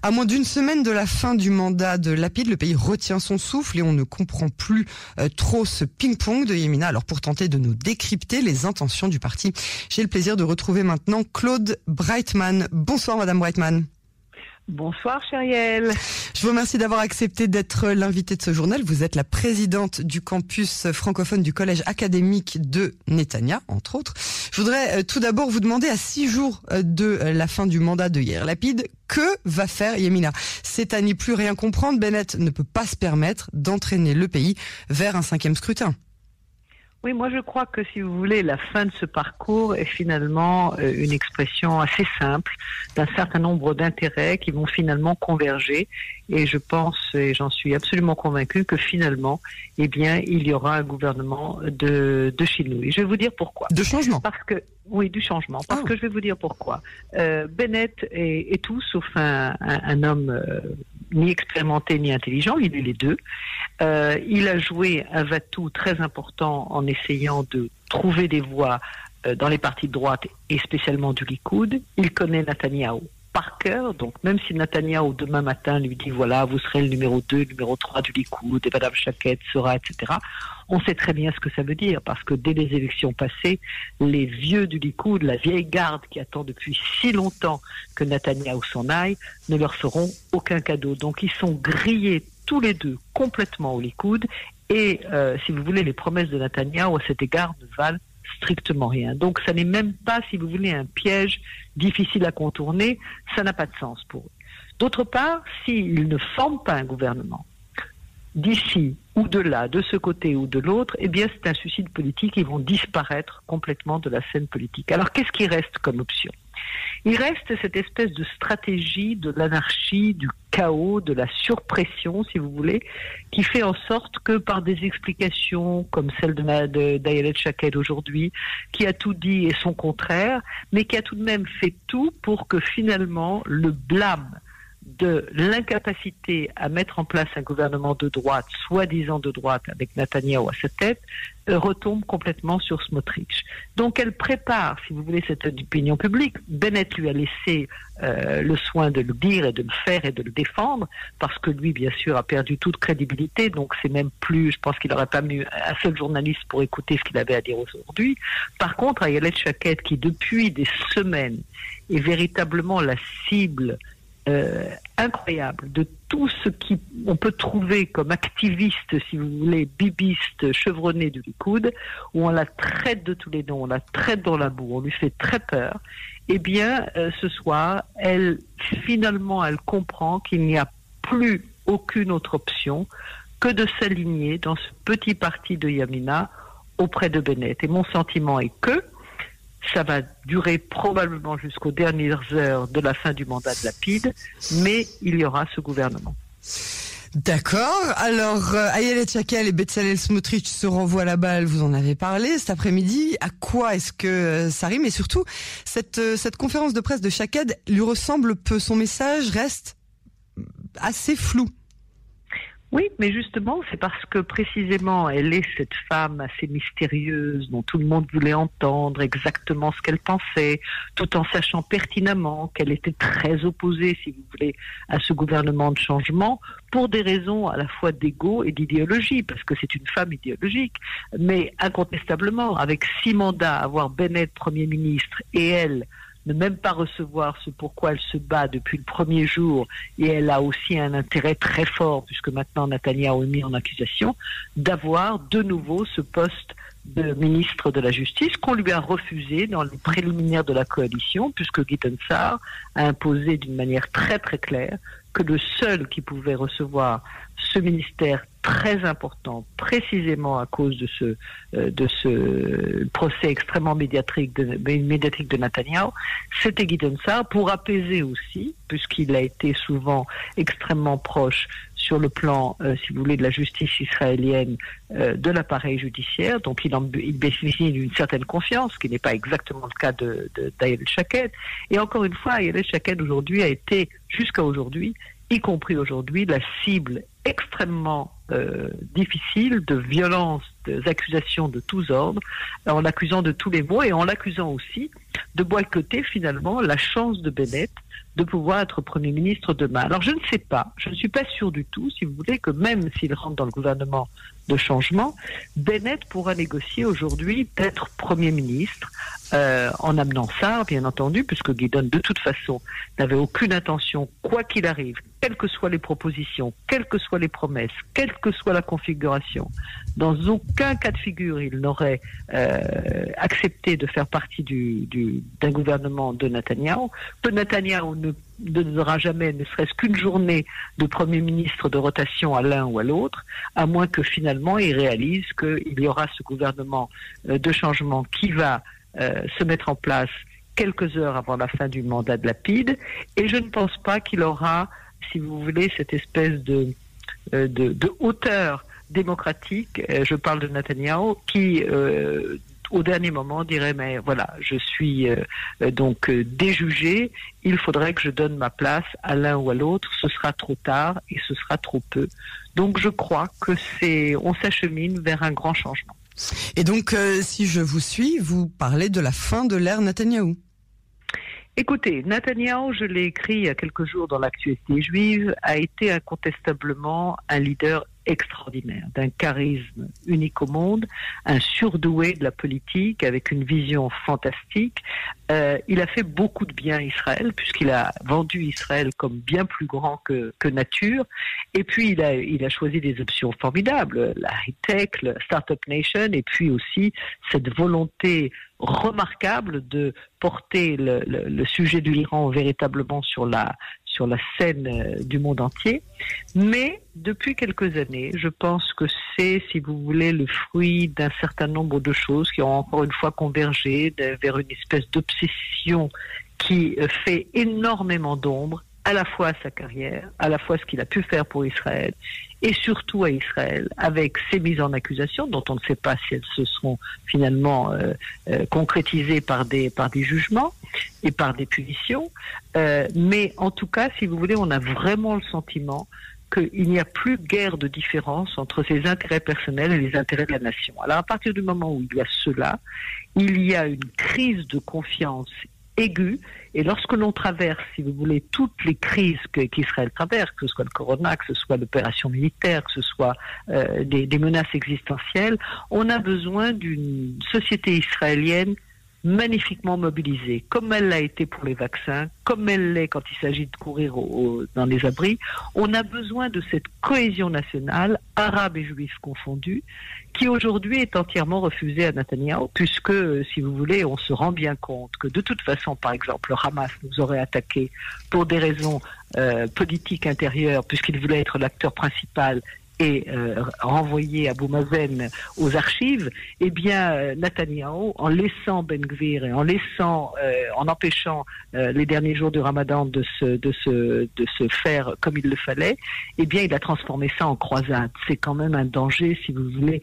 À moins d'une semaine de la fin du mandat de Lapide, le pays retient son souffle et on ne comprend plus euh, trop ce ping-pong de Yemina. Alors pour tenter de nous décrypter les intentions du parti, j'ai le plaisir de retrouver maintenant Claude Breitman. Bonsoir Madame Breitman. Bonsoir Chériel. Je vous remercie d'avoir accepté d'être l'invité de ce journal. Vous êtes la présidente du campus francophone du collège académique de Netanya, entre autres. Je voudrais euh, tout d'abord vous demander à six jours euh, de euh, la fin du mandat de Yair Lapide, que va faire Yemina C'est à n'y plus rien comprendre. Bennett ne peut pas se permettre d'entraîner le pays vers un cinquième scrutin. Oui, moi je crois que si vous voulez, la fin de ce parcours est finalement euh, une expression assez simple d'un certain nombre d'intérêts qui vont finalement converger. Et je pense, et j'en suis absolument convaincu, que finalement, eh bien, il y aura un gouvernement de, de Et Je vais vous dire pourquoi. De changement. Parce que oui, du changement. Parce Ah. que je vais vous dire pourquoi. Euh, Bennett est, est tout sauf un, un, un homme euh, ni expérimenté ni intelligent. Il est les deux. Euh, il a joué un va-tout très important en essayant de trouver des voix euh, dans les partis de droite et spécialement du Likoud. Il connaît Netanyahu par cœur, donc même si Netanyahu demain matin lui dit voilà, vous serez le numéro 2, le numéro 3 du Likoud et Madame Chaquette sera, etc. On sait très bien ce que ça veut dire parce que dès les élections passées, les vieux du Likoud, la vieille garde qui attend depuis si longtemps que Netanyahu s'en aille, ne leur feront aucun cadeau. Donc ils sont grillés tous les deux complètement au Likoud et euh, si vous voulez, les promesses de Netanyahu à cet égard ne valent strictement rien. Donc ça n'est même pas, si vous voulez, un piège difficile à contourner, ça n'a pas de sens pour eux. D'autre part, s'ils ne forment pas un gouvernement, d'ici ou de là, de ce côté ou de l'autre, eh bien c'est un suicide politique, ils vont disparaître complètement de la scène politique. Alors qu'est-ce qui reste comme option? Il reste cette espèce de stratégie de l'anarchie, du chaos, de la surpression, si vous voulez, qui fait en sorte que par des explications comme celle de, d'Ayelet Shaked aujourd'hui, qui a tout dit et son contraire, mais qui a tout de même fait tout pour que finalement le blâme de l'incapacité à mettre en place un gouvernement de droite, soi-disant de droite, avec Netanyahu à sa tête, euh, retombe complètement sur Smotrich. Donc elle prépare, si vous voulez, cette opinion publique. Bennett lui a laissé euh, le soin de le dire et de le faire et de le défendre, parce que lui, bien sûr, a perdu toute crédibilité, donc c'est même plus, je pense qu'il n'aurait pas mis un seul journaliste pour écouter ce qu'il avait à dire aujourd'hui. Par contre, Ayelet Chaket, qui depuis des semaines est véritablement la cible euh, incroyable de tout ce qui on peut trouver comme activiste, si vous voulez, bibiste, chevronné du Likoud, où on la traite de tous les noms, on la traite dans la boue, on lui fait très peur. Eh bien, euh, ce soir, elle finalement, elle comprend qu'il n'y a plus aucune autre option que de s'aligner dans ce petit parti de Yamina auprès de Bennett. Et mon sentiment est que ça va durer probablement jusqu'aux dernières heures de la fin du mandat de Lapide, mais il y aura ce gouvernement. D'accord. Alors, euh, Ayelet Chakel et Betzalel Smotrich se renvoient la balle, vous en avez parlé cet après-midi. À quoi est-ce que euh, ça rime? Et surtout, cette, euh, cette conférence de presse de Chaked lui ressemble peu. Son message reste assez flou. Oui, mais justement, c'est parce que précisément, elle est cette femme assez mystérieuse dont tout le monde voulait entendre exactement ce qu'elle pensait, tout en sachant pertinemment qu'elle était très opposée, si vous voulez, à ce gouvernement de changement, pour des raisons à la fois d'ego et d'idéologie, parce que c'est une femme idéologique. Mais incontestablement, avec six mandats, avoir Bennett Premier ministre et elle, ne même pas recevoir ce pourquoi elle se bat depuis le premier jour, et elle a aussi un intérêt très fort, puisque maintenant Netanyahu est mis en accusation, d'avoir de nouveau ce poste de ministre de la Justice qu'on lui a refusé dans les préliminaires de la coalition, puisque Sar a imposé d'une manière très très claire que le seul qui pouvait recevoir ce ministère très important, précisément à cause de ce, euh, de ce procès extrêmement médiatique de, médiatique de Netanyahu, c'était Gideon Sar pour apaiser aussi, puisqu'il a été souvent extrêmement proche sur le plan, euh, si vous voulez, de la justice israélienne, euh, de l'appareil judiciaire. Donc il, en, il bénéficie d'une certaine confiance, ce qui n'est pas exactement le cas de, de Shaked. Et encore une fois, Ayel Shaked aujourd'hui a été, jusqu'à aujourd'hui, y compris aujourd'hui, la cible extrêmement euh, difficile de violences, d'accusations de tous ordres, en l'accusant de tous les maux et en l'accusant aussi de boycotter finalement la chance de Bennett de pouvoir être Premier ministre demain. Alors je ne sais pas, je ne suis pas sûr du tout, si vous voulez, que même s'il rentre dans le gouvernement de changement, Bennett pourra négocier aujourd'hui d'être Premier ministre euh, en amenant ça, bien entendu, puisque Guidon, de toute façon, n'avait aucune intention, quoi qu'il arrive, quelles que soient les propositions, quelles que soient les promesses, quelle que soit la configuration, dans aucun cas de figure, il n'aurait euh, accepté de faire partie du, du, d'un gouvernement de Netanyahu, que Netanyahu ne ne donnera jamais ne serait-ce qu'une journée de Premier ministre de rotation à l'un ou à l'autre, à moins que finalement il réalise qu'il y aura ce gouvernement euh, de changement qui va euh, se mettre en place quelques heures avant la fin du mandat de Lapide. Et je ne pense pas qu'il aura, si vous voulez, cette espèce de, euh, de, hauteur démocratique, je parle de Netanyahu, qui au dernier moment dirait mais voilà, je suis euh, euh, donc euh, déjugé, il faudrait que je donne ma place à l'un ou à l'autre, ce sera trop tard et ce sera trop peu. Donc je crois que c'est on s'achemine vers un grand changement. Et donc si je vous suis, vous parlez de la fin de l'ère Netanyahou. Écoutez, Netanyahu, je l'ai écrit il y a quelques jours dans l'actualité juive, a été incontestablement un leader extraordinaire, d'un charisme unique au monde, un surdoué de la politique avec une vision fantastique. Euh, il a fait beaucoup de bien à Israël puisqu'il a vendu Israël comme bien plus grand que, que nature. Et puis il a, il a choisi des options formidables, la high-tech, la Startup Nation, et puis aussi cette volonté remarquable de porter le, le, sujet de l'Iran véritablement sur la sur la scène euh, du monde entier. Mais depuis quelques années, je pense que c'est, si vous voulez, le fruit d'un certain nombre de choses qui ont encore une fois convergé vers une espèce d'obsession qui euh, fait énormément d'ombre à la fois à sa carrière, à la fois ce qu'il a pu faire pour Israël, et surtout à Israël, avec ces mises en accusation, dont on ne sait pas si elles se seront finalement euh, euh, concrétisées par des, par des jugements et par des punitions. Euh, mais en tout cas, si vous voulez, on a vraiment le sentiment qu'il n'y a plus guère de différence entre ses intérêts personnels et les intérêts de la nation. Alors à partir du moment où il y a cela, il y a une crise de confiance aiguë. Et lorsque l'on traverse, si vous voulez, toutes les crises qu'Israël traverse, que ce soit le corona, que ce soit l'opération militaire, que ce soit euh, des, des menaces existentielles, on a besoin d'une société israélienne magnifiquement mobilisée, comme elle l'a été pour les vaccins, comme elle l'est quand il s'agit de courir dans les abris. On a besoin de cette cohésion nationale, arabe et juif confondus, qui aujourd'hui est entièrement refusée à Netanyahu, puisque, si vous voulez, on se rend bien compte que de toute façon, par exemple, le Hamas nous aurait attaqué pour des raisons euh, politiques intérieures, puisqu'il voulait être l'acteur principal et euh, renvoyé Abou Mazen aux archives, eh bien euh, Netanyahu, en laissant Ben Gvir et en laissant, euh, en empêchant euh, les derniers jours du Ramadan de se, de se, de se faire comme il le fallait, eh bien il a transformé ça en croisade. C'est quand même un danger, si vous voulez,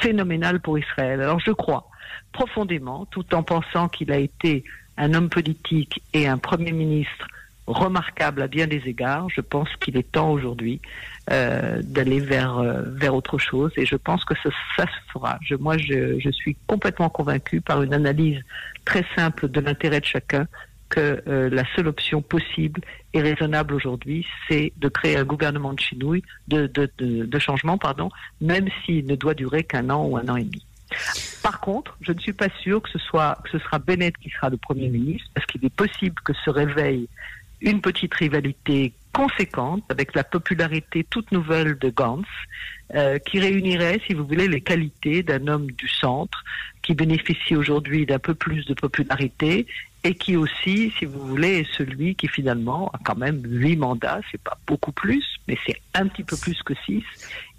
phénoménal pour Israël. Alors je crois profondément, tout en pensant qu'il a été un homme politique et un premier ministre remarquable à bien des égards. Je pense qu'il est temps aujourd'hui euh, d'aller vers euh, vers autre chose et je pense que ça, se fera. Moi, je, suis complètement convaincu par une analyse très simple de l'intérêt de chacun que euh, la seule option possible et raisonnable aujourd'hui, c'est de créer un gouvernement de chinouille, de, de, changement, pardon, même s'il ne doit durer qu'un an ou un an et demi. Par contre, je ne suis pas sûr que ce soit que ce sera Bennett qui sera le premier ministre, parce qu'il est possible que se réveille une petite rivalité conséquente avec la popularité toute nouvelle de Gantz, euh, qui réunirait, si vous voulez, les qualités d'un homme du centre, qui bénéficie aujourd'hui d'un peu plus de popularité et qui aussi, si vous voulez, est celui qui finalement a quand même huit mandats, c'est pas beaucoup plus, mais c'est un petit peu plus que six,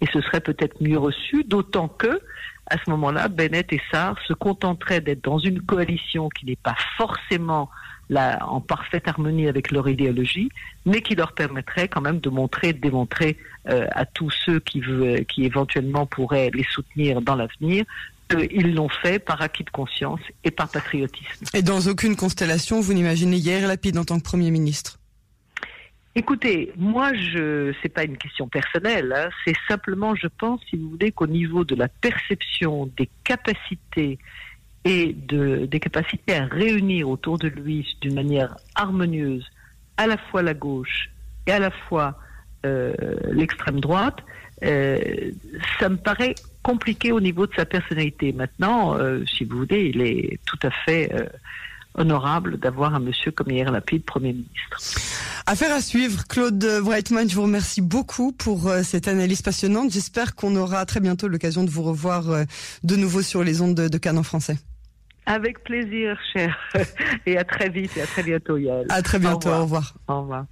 et ce serait peut-être mieux reçu, d'autant que à ce moment-là, Bennett et Sarr se contenteraient d'être dans une coalition qui n'est pas forcément en parfaite harmonie avec leur idéologie, mais qui leur permettrait quand même de montrer, de démontrer euh, à tous ceux qui, veut, qui éventuellement pourraient les soutenir dans l'avenir qu'ils l'ont fait par acquis de conscience et par patriotisme. Et dans aucune constellation, vous n'imaginez Yair Lapide en tant que Premier ministre? Écoutez, moi, je c'est pas une question personnelle, hein, c'est simplement, je pense, si vous voulez, qu'au niveau de la perception des capacités et de, des capacités à réunir autour de lui d'une manière harmonieuse à la fois la gauche et à la fois euh, l'extrême droite, euh, ça me paraît compliqué au niveau de sa personnalité. Maintenant, euh, si vous voulez, il est tout à fait honorable d'avoir un monsieur comme Yair Lapide, Premier ministre. Affaire à suivre. Claude Breitman, je vous remercie beaucoup pour cette analyse passionnante. J'espère qu'on aura très bientôt l'occasion de vous revoir de nouveau sur les ondes de, de Cannes en français. Avec plaisir, cher. Et à très vite et à très bientôt, Yael. À très bientôt. Au revoir. Au revoir. Au revoir.